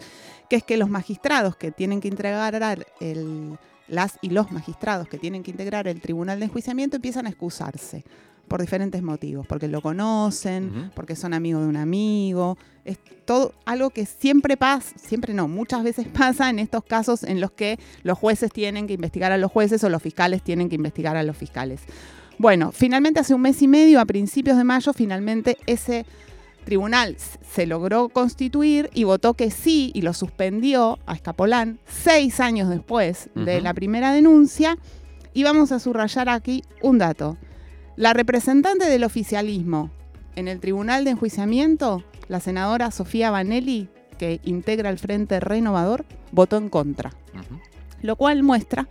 [SPEAKER 2] que es que los magistrados que tienen que integrar el, las y los magistrados que tienen que integrar el Tribunal de Enjuiciamiento empiezan a excusarse por diferentes motivos, porque lo conocen, uh -huh. porque son amigos de un amigo, es todo algo que siempre pasa, siempre no, muchas veces pasa en estos casos en los que los jueces tienen que investigar a los jueces o los fiscales tienen que investigar a los fiscales. Bueno, finalmente hace un mes y medio, a principios de mayo, finalmente ese tribunal se logró constituir y votó que sí y lo suspendió a Escapolán seis años después uh -huh. de la primera denuncia. Y vamos a subrayar aquí un dato. La representante del oficialismo en el Tribunal de Enjuiciamiento, la senadora Sofía Vanelli, que integra el Frente Renovador, votó en contra. Uh -huh. Lo cual muestra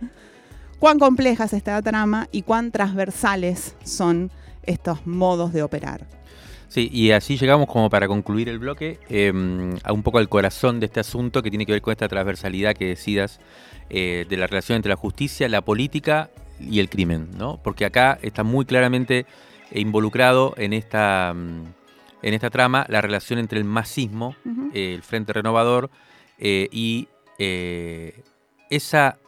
[SPEAKER 2] cuán compleja es esta trama y cuán transversales son estos modos de operar.
[SPEAKER 3] Sí, y así llegamos como para concluir el bloque eh, a un poco al corazón de este asunto que tiene que ver con esta transversalidad que decidas eh, de la relación entre la justicia, la política y el crimen, ¿no? Porque acá está muy claramente involucrado en esta, en esta trama la relación entre el masismo, uh -huh. eh, el Frente Renovador, eh, y esa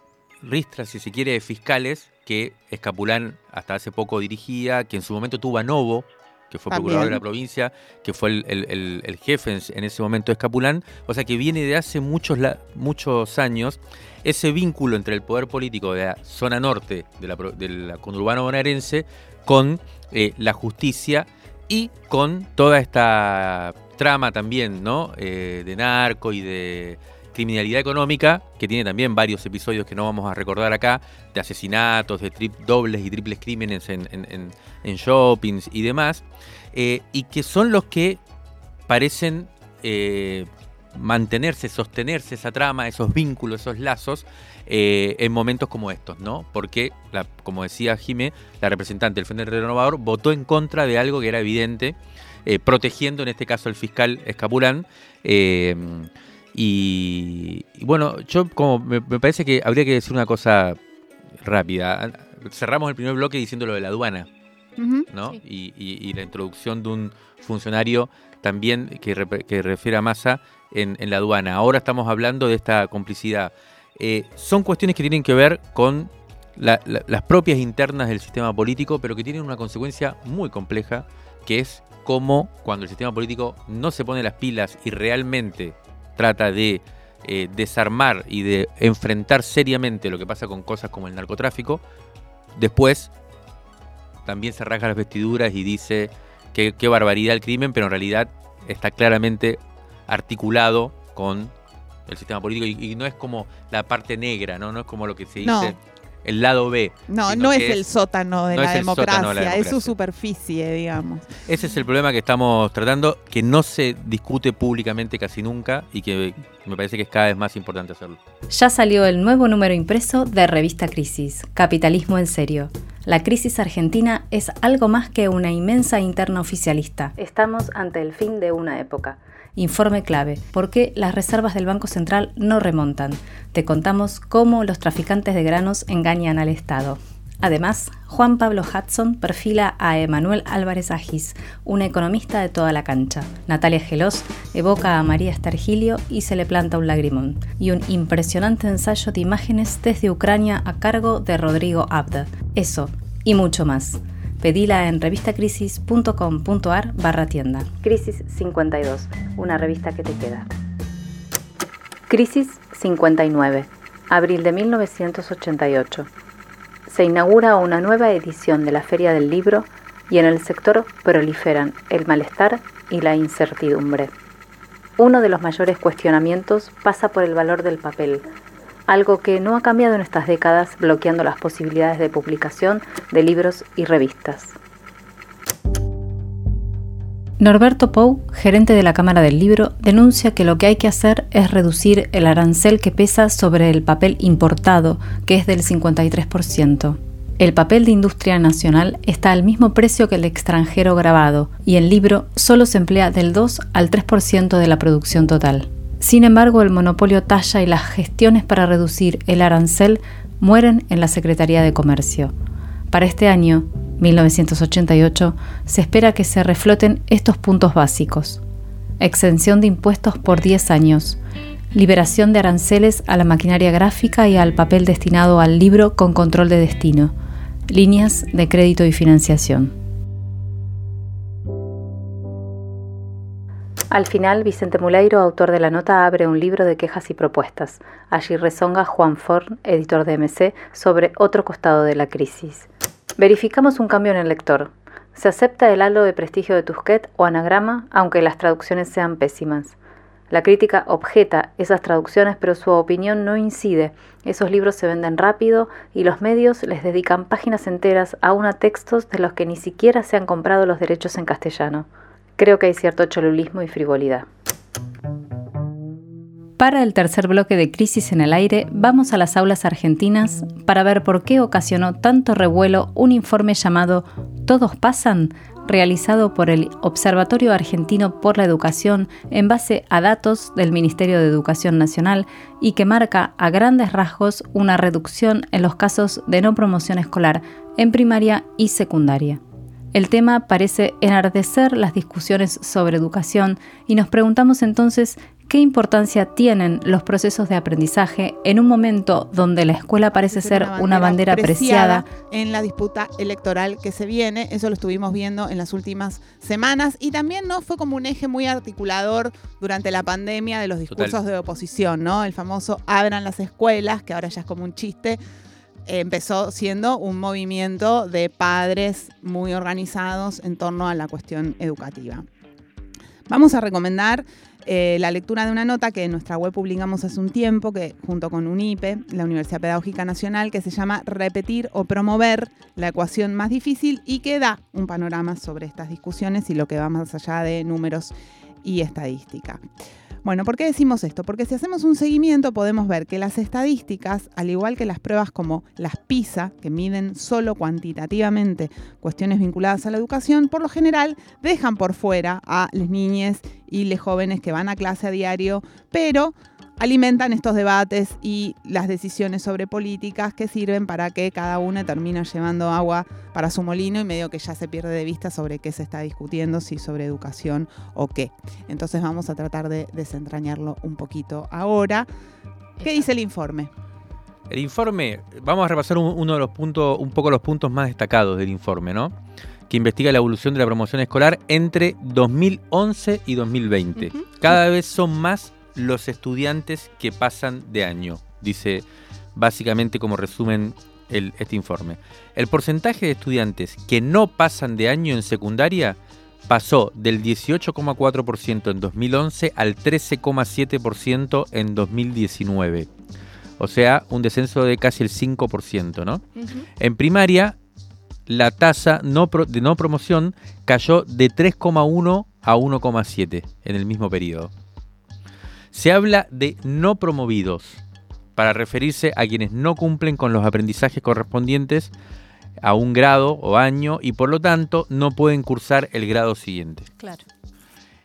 [SPEAKER 3] ristra, si se quiere, de fiscales que Escapulán hasta hace poco dirigía, que en su momento tuvo a Novo, que fue
[SPEAKER 2] También.
[SPEAKER 3] procurador de la provincia, que fue el, el- el- el jefe en, en ese momento de Escapulán, o sea que viene de hace muchos, la- muchos años ese vínculo entre el poder político de la zona norte de la, conurbano bonaerense con eh, la justicia y con toda esta trama también, ¿no? Eh, de narco y de criminalidad económica, que tiene también varios episodios que no vamos a recordar acá, de asesinatos, de dobles y triples crímenes en, shoppings y demás, eh, y que son los que parecen eh, mantenerse, sostenerse esa trama, esos vínculos, esos lazos, eh, en momentos como estos, ¿no? Porque, como decía Jimé, la representante del Frente Renovador votó en contra de algo que era evidente, protegiendo en este caso al fiscal Escapulán. eh, y, y bueno, yo como me, me parece que habría que decir una cosa rápida. Cerramos el primer bloque diciendo lo de la aduana. ¿no?
[SPEAKER 4] Sí.
[SPEAKER 3] Y, y- y la introducción de un funcionario también que, que refiere a Massa en, en la aduana. Ahora estamos hablando de esta complicidad. Eh, son cuestiones que tienen que ver con la- la- las propias internas del sistema político, pero que tienen una consecuencia muy compleja, que es cómo cuando el sistema político no se pone las pilas y realmente trata de eh, desarmar y de enfrentar seriamente lo que pasa con cosas como el narcotráfico, después también se rasga las vestiduras y dice que qué barbaridad el crimen, pero en realidad está claramente articulado con el sistema político y, y no es como la parte negra, ¿no? No es como lo que se dice
[SPEAKER 2] No.
[SPEAKER 3] El lado B.
[SPEAKER 2] No, no es el sótano de,
[SPEAKER 3] no
[SPEAKER 2] la,
[SPEAKER 3] es el
[SPEAKER 2] democracia,
[SPEAKER 3] sótano de la
[SPEAKER 2] es su
[SPEAKER 3] democracia.
[SPEAKER 2] superficie, digamos.
[SPEAKER 3] Ese es el problema que estamos tratando, que no se discute públicamente casi nunca y que me parece que es cada vez más importante hacerlo.
[SPEAKER 1] Ya salió el nuevo número impreso de Revista Crisis, Capitalismo en Serio. La crisis argentina es algo más que una inmensa interna oficialista. Estamos ante el fin de una época. Informe clave, ¿por qué las reservas del Banco Central no remontan? Te contamos cómo los traficantes de granos engañan al Estado. Además, Juan Pablo Hudson perfila a Emanuel Álvarez Agis, una economista de toda la cancha. Natalia Gelos evoca a María Estargilio y se le planta un lagrimón. Y un impresionante ensayo de imágenes desde Ucrania a cargo de Rodrigo Abda. Eso, y mucho más. Pedila en revistacrisis.com.ar barra tienda. Crisis 52, una revista que te queda. Crisis 59, abril de 1988 se inaugura una nueva edición de la Feria del Libro y en el sector proliferan el malestar y la incertidumbre. Uno de los mayores cuestionamientos pasa por el valor del papel, algo que no ha cambiado en estas décadas bloqueando las posibilidades de publicación de libros y revistas. Norberto Pou, gerente de la Cámara del Libro, denuncia que lo que hay que hacer es reducir el arancel que pesa sobre el papel importado, que es del 53%. El papel de industria nacional está al mismo precio que el extranjero grabado y el libro solo se emplea del 2 al 3% de la producción total. Sin embargo, el monopolio talla y las gestiones para reducir el arancel mueren en la Secretaría de Comercio. Para este año, 1988, se espera que se refloten estos puntos básicos. Exención de impuestos por 10 años. Liberación de aranceles a la maquinaria gráfica y al papel destinado al libro con control de destino. Líneas de crédito y financiación. Al final, Vicente Muleiro, autor de la nota, abre un libro de quejas y propuestas. Allí rezonga Juan Forn, editor de MC, sobre otro costado de la crisis. Verificamos un cambio en el lector. Se acepta el halo de prestigio de Tusquet o anagrama, aunque las traducciones sean pésimas. La crítica objeta esas traducciones, pero su opinión no incide. Esos libros se venden rápido y los medios les dedican páginas enteras a a textos de los que ni siquiera se han comprado los derechos en castellano. Creo que hay cierto cholulismo y frivolidad. Para el tercer bloque de Crisis en el Aire, vamos a las aulas argentinas para ver por qué ocasionó tanto revuelo un informe llamado Todos pasan, realizado por el Observatorio Argentino por la Educación en base a datos del Ministerio de Educación Nacional y que marca a grandes rasgos una reducción en los casos de no promoción escolar en primaria y secundaria. El tema parece enardecer las discusiones sobre educación y nos preguntamos entonces ¿Qué importancia tienen los procesos de aprendizaje en un momento donde la escuela parece ser una bandera, preciada,
[SPEAKER 2] En la disputa electoral que se viene, eso lo estuvimos viendo en las últimas semanas. Y también no fue como un eje muy articulador durante la pandemia de los discursos de oposición, ¿no? El famoso abran las escuelas, que ahora ya es como un chiste, empezó siendo un movimiento de padres muy organizados en torno a la cuestión educativa. Vamos a recomendar eh, la lectura de una nota que en nuestra web publicamos hace un tiempo, que junto con UNIPE, la Universidad Pedagógica Nacional, que se llama Repetir o promover la ecuación más difícil y que da un panorama sobre estas discusiones y lo que va más allá de números y estadística. Bueno, ¿por qué decimos esto? Porque si hacemos un seguimiento podemos ver que las estadísticas, al igual que las pruebas como las PISA, que miden solo cuantitativamente cuestiones vinculadas a la educación, por lo general dejan por fuera a las niñas y los jóvenes que van a clase a diario, pero alimentan estos debates y las decisiones sobre políticas que sirven para que cada una termine llevando agua para su molino y medio que ya se pierde de vista sobre qué se está discutiendo, si sobre educación o qué. Entonces vamos a tratar de desentrañarlo un poquito ahora. ¿Qué dice el informe?
[SPEAKER 3] El informe, vamos a repasar uno de los puntos, un poco los puntos más destacados del informe, ¿no? Que investiga la evolución de la promoción escolar entre 2011 y 2020. Cada vez son más los estudiantes que pasan de año, dice básicamente como resumen este informe. El porcentaje de estudiantes que no pasan de año en secundaria pasó del 18,4% en 2011 al 13,7% en 2019. O sea, un descenso de casi el 5%, ¿no? En primaria, la tasa de no promoción cayó de 3,1 a 1,7 en el mismo periodo. Se habla de no promovidos para referirse a quienes no cumplen con los aprendizajes correspondientes a un grado o año y por lo tanto no pueden cursar el grado siguiente.
[SPEAKER 4] Claro.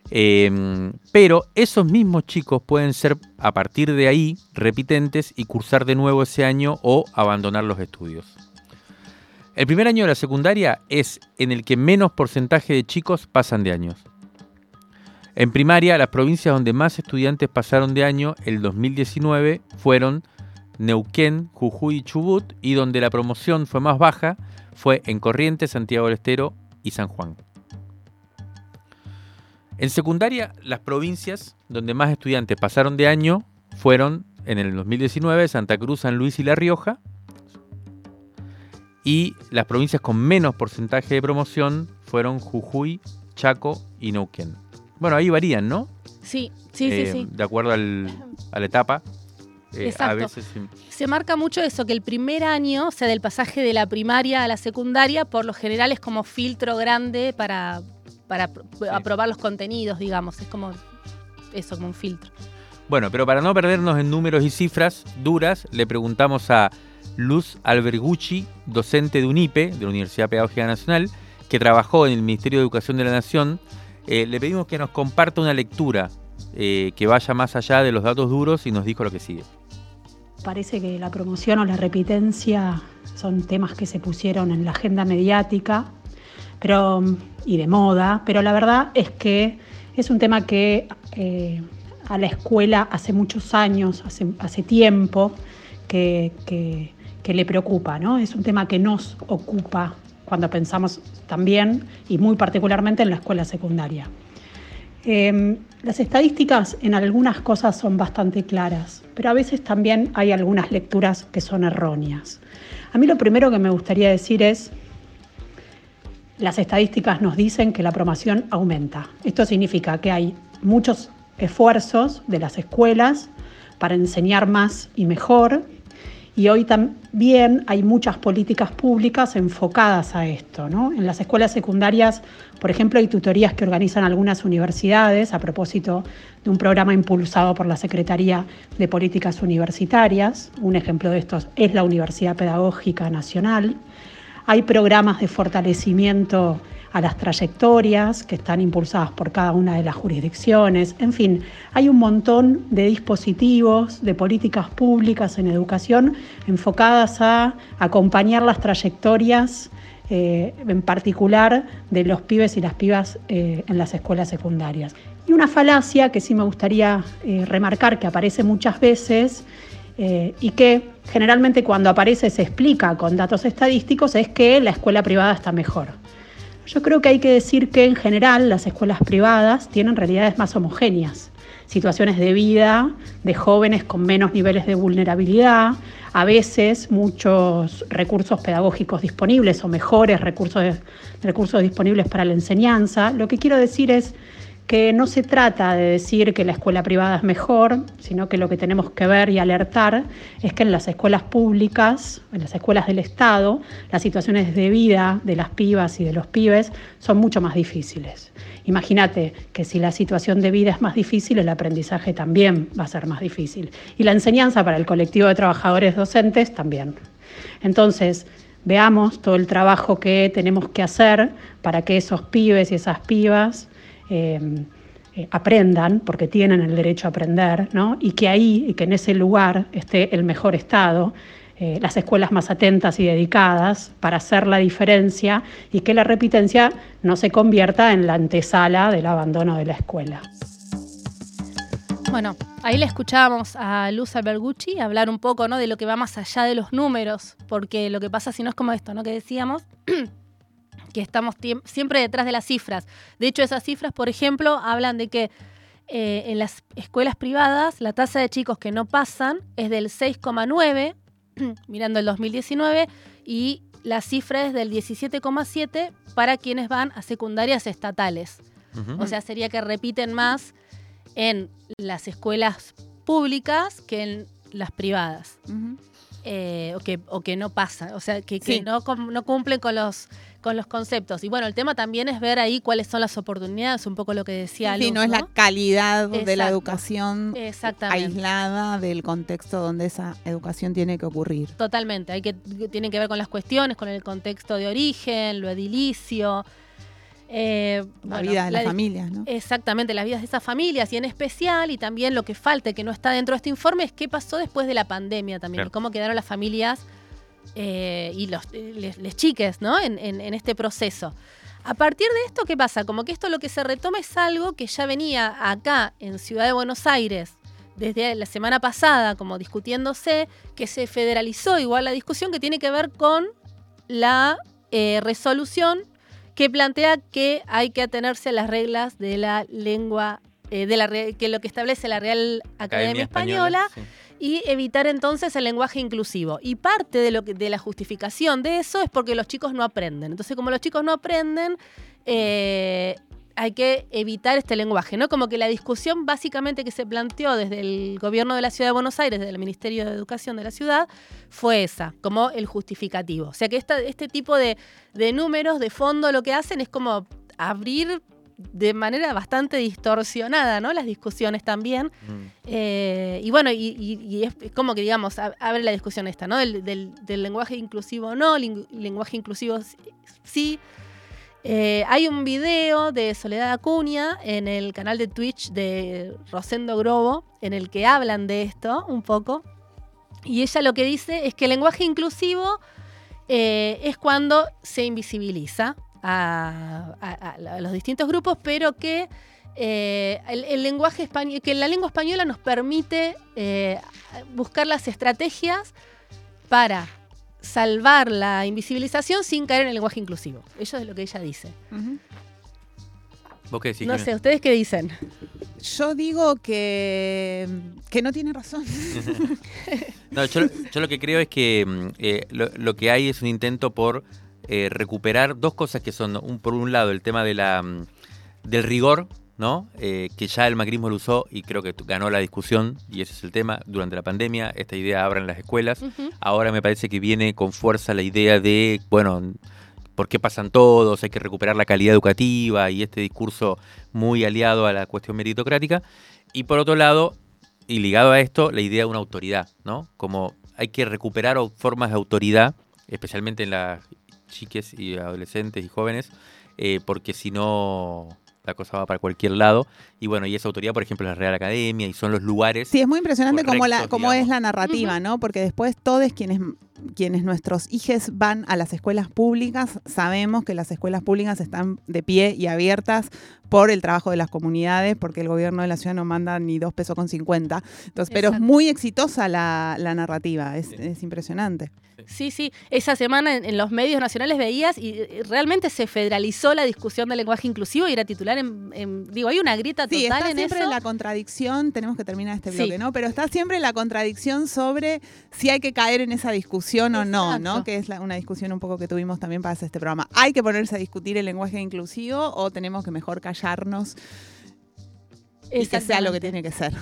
[SPEAKER 3] Em, pero esos mismos chicos pueden ser a partir de ahí repitentes y cursar de nuevo ese año o abandonar los estudios. El primer año de la secundaria es en el que menos porcentaje de chicos pasan de años. En primaria, las provincias donde más estudiantes pasaron de año el 2019 fueron Neuquén, Jujuy y Chubut, y donde la promoción fue más baja fue en Corrientes, Santiago del Estero y San Juan. En secundaria, las provincias donde más estudiantes pasaron de año fueron en el 2019 Santa Cruz, San Luis y La Rioja. Y las provincias con menos porcentaje de promoción fueron Jujuy, Chaco y Neuquén. Bueno, ahí varían, ¿no?
[SPEAKER 4] Sí, sí,
[SPEAKER 3] Eh,
[SPEAKER 4] sí, sí.
[SPEAKER 3] De acuerdo al- a la etapa. Eh, a
[SPEAKER 4] Exacto.
[SPEAKER 3] veces sí.
[SPEAKER 4] Se marca mucho eso, que el primer año, o sea, del pasaje de la primaria a la secundaria, por lo general es como filtro grande para, para apro- aprobar los contenidos, digamos. Es como eso, como un filtro.
[SPEAKER 3] Bueno, pero para no perdernos en números y cifras duras, le preguntamos a Luz Albergucci, docente de UNIPE, de la Universidad Pedagógica Nacional, que trabajó en el Ministerio de Educación de la Nación. Eh, le pedimos que nos comparta una lectura eh, que vaya más allá de los datos duros y nos dijo lo que sigue.
[SPEAKER 8] Parece que la promoción o la repitencia son temas que se pusieron en la agenda mediática pero, y de moda, pero la verdad es que es un tema que eh, a la escuela hace muchos años, hace, tiempo, que- que le preocupa, ¿no? Es un tema que nos ocupa cuando pensamos también y muy particularmente en la escuela secundaria. Eh, las estadísticas en algunas cosas son bastante claras, pero a veces también hay algunas lecturas que son erróneas. A mí lo primero que me gustaría decir es, las estadísticas nos dicen que la promoción aumenta. Esto significa que hay muchos esfuerzos de las escuelas para enseñar más y mejor, y hoy también hay muchas políticas públicas enfocadas a esto. ¿no? En las escuelas secundarias, por ejemplo, hay tutorías que organizan algunas universidades a propósito de un programa impulsado por la Secretaría de Políticas Universitarias. Un ejemplo de estos es la Universidad Pedagógica Nacional. Hay programas de fortalecimiento a las trayectorias que están impulsadas por cada una de las jurisdicciones. En fin, hay un montón de dispositivos, de políticas públicas en educación enfocadas a acompañar las trayectorias, eh, en particular de los pibes y las pibas eh, en las escuelas secundarias. Y una falacia que sí me gustaría eh, remarcar, que aparece muchas veces, y que generalmente cuando aparece se explica con datos estadísticos, es que la escuela privada está mejor. Yo creo que hay que decir que en general las escuelas privadas tienen realidades más homogéneas, situaciones de vida de jóvenes con menos niveles de vulnerabilidad, a veces muchos recursos pedagógicos disponibles o mejores recursos, recursos disponibles para la enseñanza. Lo que quiero decir es que no se trata de decir que la escuela privada es mejor, sino que lo que tenemos que ver y alertar es que en las escuelas públicas, en las escuelas del Estado, las situaciones de vida de las pibas y de los pibes son mucho más difíciles. Imagínate que si la situación de vida es más difícil, el aprendizaje también va a ser más difícil. Y la enseñanza para el colectivo de trabajadores docentes también. Entonces, veamos todo el trabajo que tenemos que hacer para que esos pibes y esas pibas eh, eh, aprendan, porque tienen el derecho a aprender, ¿no? y que ahí, y que en ese lugar esté el mejor Estado, eh, las escuelas más atentas y dedicadas para hacer la diferencia y que la repitencia no se convierta en la antesala del abandono de la escuela.
[SPEAKER 4] Bueno, ahí le escuchábamos a Luz Albergucci hablar un poco ¿no? de lo que va más allá de los números, porque lo que pasa si no es como esto, ¿no? que decíamos, que estamos siempre detrás de las cifras. De hecho, esas cifras, por ejemplo, hablan de que eh, en las escuelas privadas la tasa de chicos que no pasan es del 6,9, mirando el 2019, y la cifra es del 17,7 para quienes van a secundarias estatales. O sea, sería que repiten más en las escuelas públicas que en las privadas. Eh, o, que, o que no pasa, o sea, que, que
[SPEAKER 2] Sí.
[SPEAKER 4] no, no cumplen con los, con los conceptos. Y bueno, el tema también es ver ahí cuáles son las oportunidades, un poco lo que decía
[SPEAKER 2] Sí,
[SPEAKER 4] Luz,
[SPEAKER 2] no es la calidad de la educación aislada del contexto donde esa educación tiene que ocurrir.
[SPEAKER 4] Totalmente, hay que, tienen que ver con las cuestiones, con el contexto de origen, lo edilicio. Eh,
[SPEAKER 2] La
[SPEAKER 4] bueno,
[SPEAKER 2] vida de las familias, ¿no?
[SPEAKER 4] Exactamente, las vidas de esas familias y en especial, y también lo que falta, que no está dentro de este informe, es qué pasó después de la pandemia también,
[SPEAKER 3] Claro.
[SPEAKER 4] y cómo quedaron las familias eh, y los eh, les, les chiques, ¿no? En, en- en este proceso. A partir de esto, ¿qué pasa? Como que esto lo que se retoma es algo que ya venía acá en Ciudad de Buenos Aires desde la semana pasada, como discutiéndose, que se federalizó igual la discusión que tiene que ver con la eh, resolución que plantea que hay que atenerse a las reglas de la lengua, eh, de la que lo que establece la Real Academia, Española,
[SPEAKER 3] sí.
[SPEAKER 4] y evitar entonces el lenguaje inclusivo. Y parte de, lo que, de la justificación de eso es porque los chicos no aprenden. Entonces, como los chicos no aprenden, eh, hay que evitar este lenguaje, ¿no? Como que la discusión básicamente que se planteó desde el gobierno de la Ciudad de Buenos Aires, desde el Ministerio de Educación de la ciudad, fue esa, como el justificativo. O sea que esta- este tipo de, de números de fondo lo que hacen es como abrir de manera bastante distorsionada, ¿no? Las discusiones también.
[SPEAKER 3] Mm.
[SPEAKER 4] Eh, y bueno, y, y- y es como que, digamos, abre la discusión esta, ¿no? Del, del- del lenguaje inclusivo no, ling- lenguaje inclusivo sí. Eh, hay un video de Soledad Acuña en el canal de Twitch de Rosendo Grobo, en el que hablan de esto un poco. Y ella lo que dice es que el lenguaje inclusivo eh, es cuando se invisibiliza a, los distintos grupos, pero que eh, el, lenguaje español, que la lengua española nos permite buscar las estrategias para salvar la invisibilización sin caer en el lenguaje inclusivo. Eso es lo que ella dice.
[SPEAKER 3] ¿Vos qué decís?
[SPEAKER 4] no sé, ¿ustedes qué dicen?
[SPEAKER 2] Yo digo que, que no tiene razón.
[SPEAKER 3] No, yo, yo lo que creo es que mm, eh, lo, lo que hay es un intento por eh, recuperar dos cosas que son, un, por un lado, el tema de la, mm, del rigor, ¿no? Eh, que ya el macrismo lo usó y creo que ganó la discusión, y ese es el tema, durante la pandemia, esta idea abran las escuelas. Ahora me parece que viene con fuerza la idea de, bueno, ¿por qué pasan todos? Hay que recuperar la calidad educativa y este discurso muy aliado a la cuestión meritocrática. Y por otro lado, y ligado a esto, la idea de una autoridad, ¿no? Como hay que recuperar formas de autoridad, especialmente en las chiques y adolescentes y jóvenes, eh, porque si no la cosa va para cualquier lado. Y bueno, y esa autoridad, por ejemplo, es la Real Academia y son los lugares.
[SPEAKER 2] Sí, es muy impresionante cómo, la, cómo es la narrativa, ¿no? Porque después todos quienes, quienes nuestros hijos van a las escuelas públicas, sabemos que las escuelas públicas están de pie y abiertas por el trabajo de las comunidades, porque el gobierno de la ciudad no manda ni dos pesos con cincuenta. Entonces, pero es muy exitosa la, la narrativa, es,
[SPEAKER 3] Sí.
[SPEAKER 2] es impresionante.
[SPEAKER 4] Sí, sí. Esa semana en, en los medios nacionales veías y realmente se federalizó la discusión del lenguaje inclusivo y era titular en, en- digo, hay una grieta total
[SPEAKER 2] Sí, está
[SPEAKER 4] en
[SPEAKER 2] siempre
[SPEAKER 4] eso.
[SPEAKER 2] la contradicción, tenemos que terminar este
[SPEAKER 4] Sí.
[SPEAKER 2] bloque, ¿no? Pero está siempre la contradicción sobre si hay que caer en esa discusión o no, ¿no? Que es la- una discusión un poco que tuvimos también para hacer este programa. ¿Hay que ponerse a discutir el lenguaje inclusivo o tenemos que mejor callarnos y que sea lo que tiene que ser?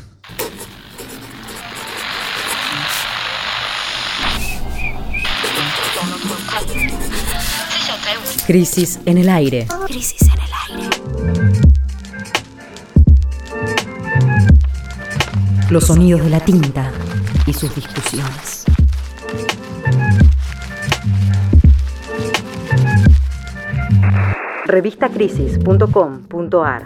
[SPEAKER 6] Crisis en el aire.
[SPEAKER 9] Crisis en el aire.
[SPEAKER 6] Los sonidos de la tinta y sus discusiones. Revistacrisis.com.ar